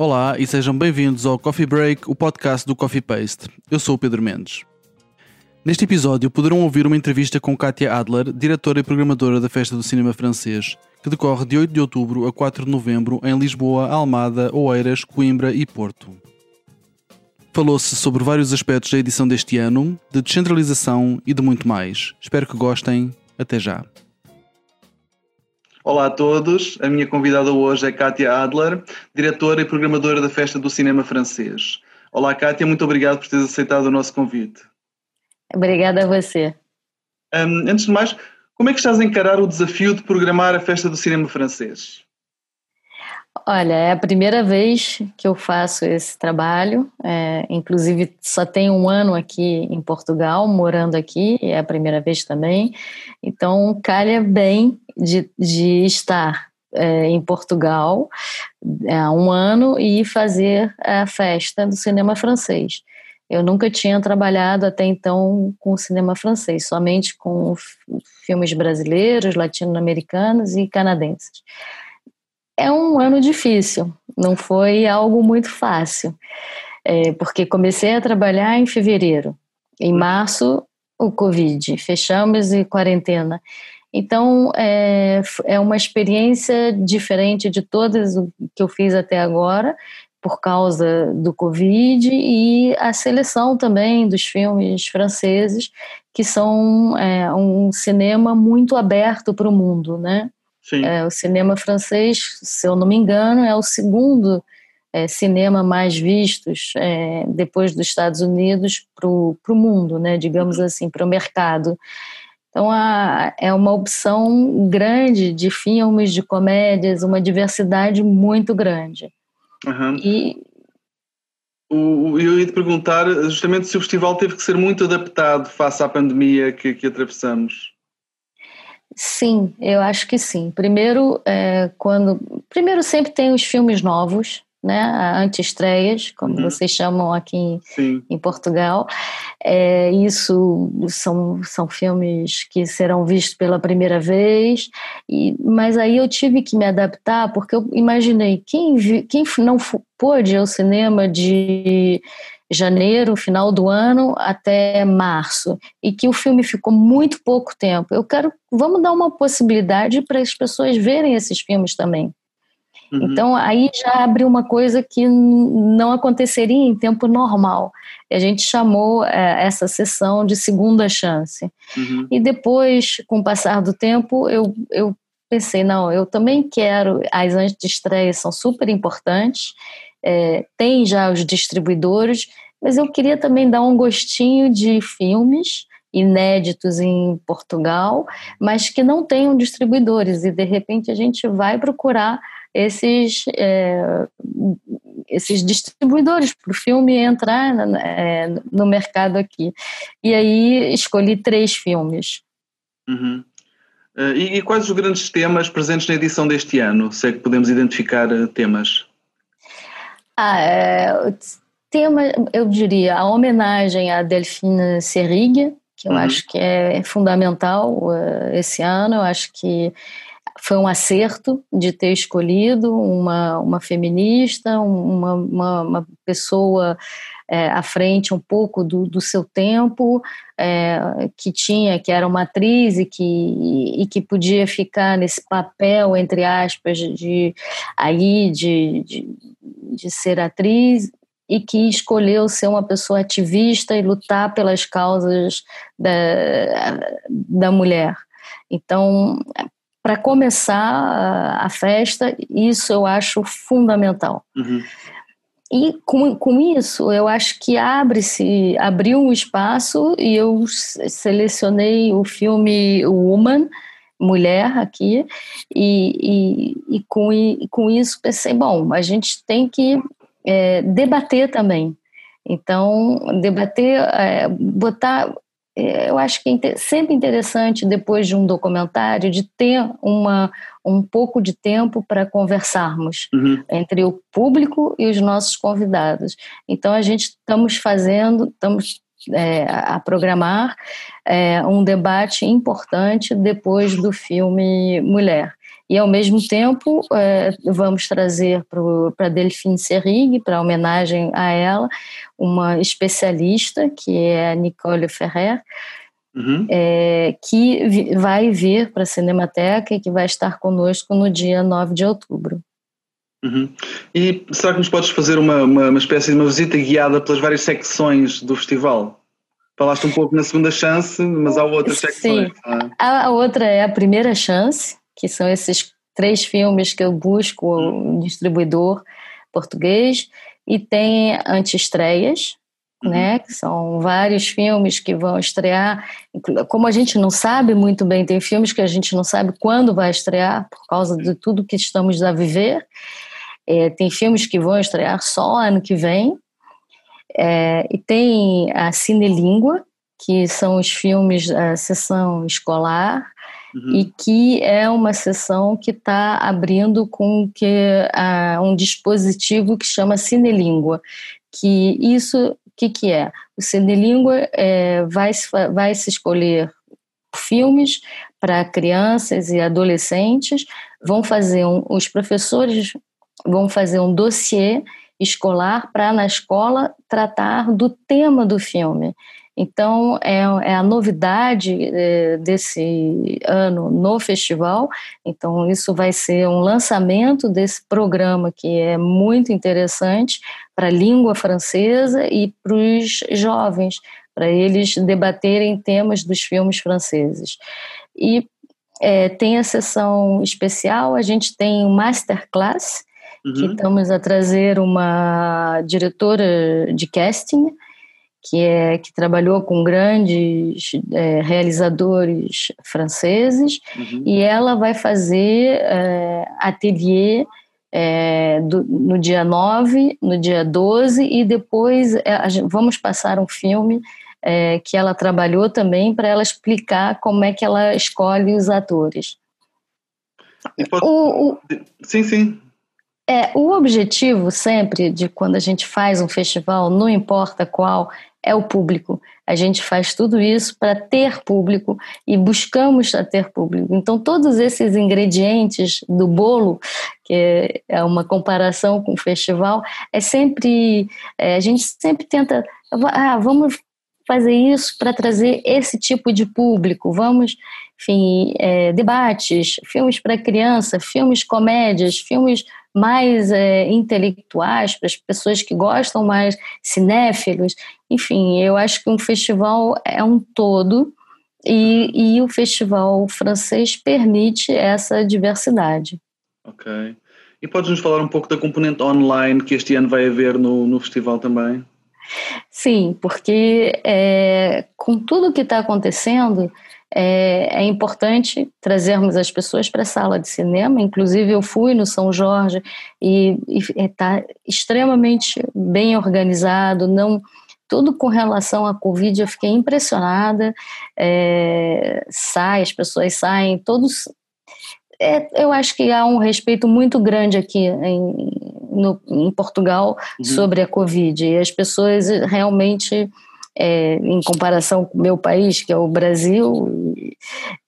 Olá e sejam bem-vindos ao Coffee Break, o podcast do Coffee Paste. Eu sou o Pedro Mendes. Neste episódio poderão ouvir uma entrevista com Katia Adler, diretora e programadora da Festa do Cinema Francês, que decorre de 8 de outubro a 4 de novembro em Lisboa, Almada, Oeiras, Coimbra e Porto. Falou-se sobre vários aspectos da edição deste ano, de descentralização e de muito mais. Espero que gostem. Até já. Olá a todos, a minha convidada hoje é Kátia Adler, diretora e programadora da Festa do Cinema Francês. Olá Kátia, muito obrigado por teres aceitado o nosso convite. Obrigada a você. Um, antes de mais, como é que estás a encarar o desafio de programar a Festa do Cinema Francês? Olha, é a primeira vez que eu faço esse trabalho, é, inclusive só tenho um ano aqui em Portugal, morando aqui, é a primeira vez também, então calha bem de, de estar é, em Portugal há um ano e fazer a festa do cinema francês. Eu nunca tinha trabalhado até então com cinema francês, somente com filmes brasileiros, latino-americanos e canadenses é um ano difícil, não foi algo muito fácil, é, porque comecei a trabalhar em fevereiro. Em março, o Covid, fechamos e quarentena. Então, é, é uma experiência diferente de todas que eu fiz até agora, por causa do Covid e a seleção também dos filmes franceses, que são é, um cinema muito aberto para o mundo, né? É, o cinema francês, se eu não me engano, é o segundo é, cinema mais vistos é, depois dos Estados Unidos para o mundo, né, digamos assim, para o mercado. Então a, é uma opção grande de filmes, de comédias, uma diversidade muito grande. Uhum. E o, eu ia te perguntar justamente se o festival teve que ser muito adaptado face à pandemia que, que atravessamos. Sim, eu acho que sim. Primeiro, é, quando. Primeiro sempre tem os filmes novos, né? Anti-estreias, como uhum. vocês chamam aqui em, em Portugal. É, isso são, são filmes que serão vistos pela primeira vez, e, mas aí eu tive que me adaptar, porque eu imaginei quem, vi, quem não pôde ao cinema de janeiro, final do ano até março, e que o filme ficou muito pouco tempo. Eu quero, vamos dar uma possibilidade para as pessoas verem esses filmes também. Uhum. Então aí já abre uma coisa que não aconteceria em tempo normal. A gente chamou é, essa sessão de segunda chance. Uhum. E depois, com o passar do tempo, eu, eu pensei, não, eu também quero, as antes de estreia são super importantes, é, tem já os distribuidores, mas eu queria também dar um gostinho de filmes inéditos em Portugal, mas que não tenham distribuidores, e de repente a gente vai procurar esses, é, esses distribuidores para o filme entrar é, no mercado aqui. E aí escolhi três filmes. Uhum. Uh, e, e, quais os grandes temas presentes na edição deste ano? Se é que podemos identificar uh, temas? Ah, é, tema, eu diria, a homenagem a Delphine Serig, que eu uhum. acho que é fundamental uh, esse ano. Eu acho que foi um acerto de ter escolhido uma, uma feminista, uma, uma, uma pessoa é, à frente um pouco do, do seu tempo, é, que tinha, que era uma atriz e que, e que podia ficar nesse papel, entre aspas, de aí de, de, de ser atriz e que escolheu ser uma pessoa ativista e lutar pelas causas da, da mulher. Então, para começar a festa, isso eu acho fundamental. Uhum. E com, com isso, eu acho que abre-se, abriu um espaço e eu selecionei o filme Woman, Mulher, aqui, e, e, e, com, e com isso pensei, bom, a gente tem que é, debater também. Então, debater, é, botar. É, eu acho que é sempre interessante, depois de um documentário, de ter uma, um pouco de tempo para conversarmos uhum. entre o público e os nossos convidados. Então, a gente estamos fazendo, estamos é, a programar é, um debate importante depois do filme Mulher. E, ao mesmo tempo, é, vamos trazer para Delphine Serig, para homenagem a ela, uma especialista, que é a Nicole Ferrer, uhum. é, que vai vir para a Cinemateca e que vai estar conosco no dia 9 de outubro. Uhum. E será que nos podes fazer uma, uma, uma, espécie de uma visita guiada pelas várias secções do festival? Falaste um pouco na segunda chance, mas há outras secções. Sim. Ah. A outra é a primeira chance, que são esses três filmes que eu busco um uhum. distribuidor português, e tem antestreias, uhum. né, que são vários filmes que vão estrear. Como a gente não sabe muito bem, tem filmes que a gente não sabe quando vai estrear, por causa de tudo que estamos a viver. É, tem filmes que vão estrear só ano que vem. É, e tem a Cinelíngua, que são os filmes da sessão escolar, uhum. e que é uma sessão que está abrindo com que, um dispositivo que chama Cinelíngua, que isso, o que, que é? O Cinelíngua é, vai, vai se escolher filmes para crianças e adolescentes, vão fazer um, os professores vão fazer um dossiê escolar para na escola tratar do tema do filme. Então, é, é a novidade é, desse ano no festival. Então, isso vai ser um lançamento desse programa que é muito interessante para a língua francesa e para os jovens, para eles debaterem temas dos filmes franceses. E é, tem a sessão especial, a gente tem um masterclass, uhum. que estamos a trazer uma diretora de casting, que, é, que trabalhou com grandes é, realizadores franceses, uhum. e ela vai fazer é, ateliê é, do, no dia 9, no dia 12, e depois é, gente, vamos passar um filme é, que ela trabalhou também para ela explicar como é que ela escolhe os atores. Pode... O, o... Sim, sim. É, o objetivo sempre de quando a gente faz um festival, não importa qual, é o público. A gente faz tudo isso para ter público e buscamos ter público. Então, todos esses ingredientes do bolo, que é uma comparação com o festival, é sempre. É, a gente sempre tenta. Ah, vamos fazer isso para trazer esse tipo de público. Vamos, enfim, é, debates, filmes para criança, filmes comédias, filmes mais é, intelectuais, para as pessoas que gostam mais, cinéfilos. Enfim, eu acho que um festival é um todo e, e o festival francês permite essa diversidade. Ok. E podes nos falar um pouco da componente online que este ano vai haver no, no festival também? Sim, porque é, com tudo que está acontecendo, é, é, importante trazermos as pessoas para a sala de cinema. Inclusive, eu fui no São Jorge e está extremamente bem organizado. Não tudo com relação à Covid, eu fiquei impressionada. É, sai, as pessoas saem, todos. É, eu acho que há um respeito muito grande aqui em, no, em Portugal uhum. sobre a Covid. E as pessoas realmente é, em comparação com o meu país, que é o Brasil,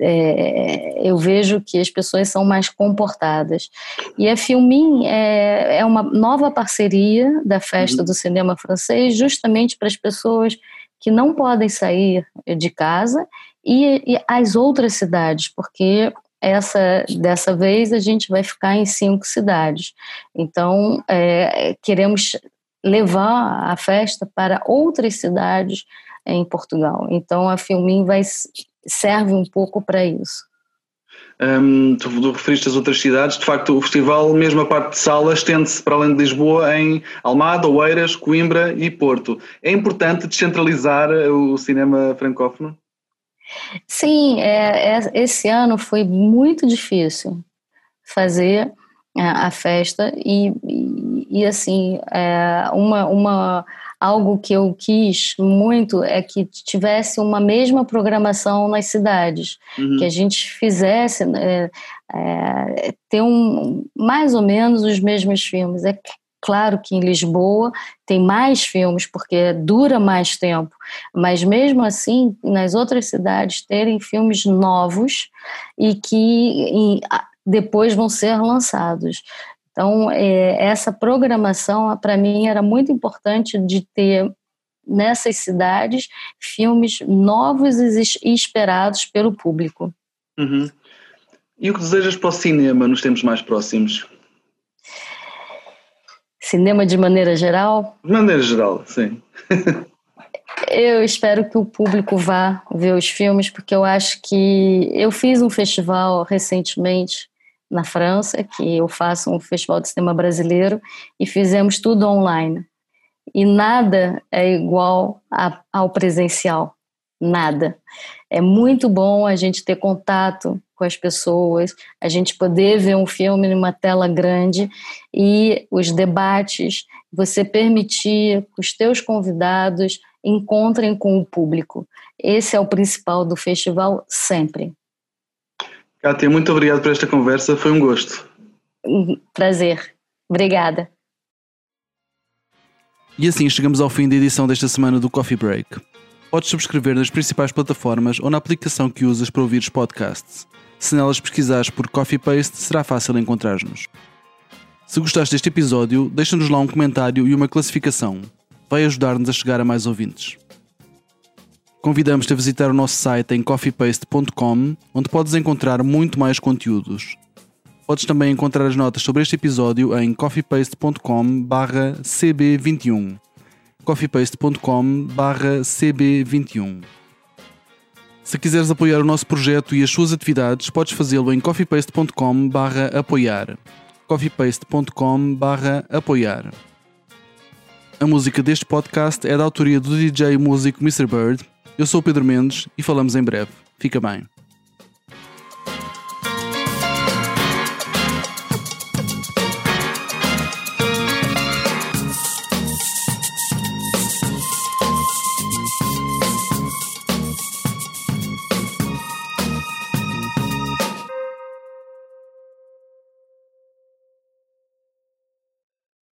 é, eu vejo que as pessoas são mais comportadas. E a Filmin é, é uma nova parceria da Festa uhum. do Cinema Francês, justamente para as pessoas que não podem sair de casa e, e as outras cidades, porque essa dessa vez a gente vai ficar em cinco cidades. Então é, queremos levar a festa para outras cidades em Portugal. Então a Filmin vai serve um pouco para isso. Um, tu, tu referiste as outras cidades, de facto o festival, mesmo a parte de sala, estende-se para além de Lisboa em Almada, Oeiras, Coimbra e Porto. É importante descentralizar o cinema francófono? Sim, é, é, esse ano foi muito difícil fazer a, a festa e, e, e assim, é, uma, uma, algo que eu quis muito é que tivesse uma mesma programação nas cidades, uhum. que a gente fizesse é, é, ter um, mais ou menos os mesmos filmes. É claro que em Lisboa tem mais filmes porque dura mais tempo, mas mesmo assim nas outras cidades terem filmes novos e que depois vão ser lançados. Então, é, essa programação, para mim, era muito importante de ter nessas cidades filmes novos e esperados pelo público. Uhum. E o que desejas para o cinema nos tempos mais próximos? Cinema de maneira geral? De maneira geral, sim. eu espero que o público vá ver os filmes, porque eu acho que eu fiz um festival recentemente na França, que eu faço um festival de cinema brasileiro, e fizemos tudo online. E nada é igual a, ao presencial, nada. É muito bom a gente ter contato com as pessoas, a gente poder ver um filme numa tela grande e os debates, você permitir que os teus convidados encontrem com o público. Esse é o principal do festival sempre. Kátia, muito obrigado por esta conversa, foi um gosto. Prazer. Obrigada. E assim chegamos ao fim da edição desta semana do Coffee Break. Podes subscrever nas principais plataformas ou na aplicação que usas para ouvir os podcasts. Se nelas pesquisares por Coffee Paste, será fácil encontrar-nos. Se gostaste deste episódio, deixa-nos lá um comentário e uma classificação. Vai ajudar-nos a chegar a mais ouvintes. Convidamos-te a visitar o nosso site em coffeepaste.com, onde podes encontrar muito mais conteúdos. Podes também encontrar as notas sobre este episódio em coffeepaste.com/cb21. coffeepaste.com/cb21. Se quiseres apoiar o nosso projeto e as suas atividades, podes fazê-lo em coffeepaste.com/apoiar. coffeepaste.com/apoiar. A música deste podcast é da autoria do DJ músico Mr. Bird eu sou o Pedro Mendes e falamos em breve. Fica bem.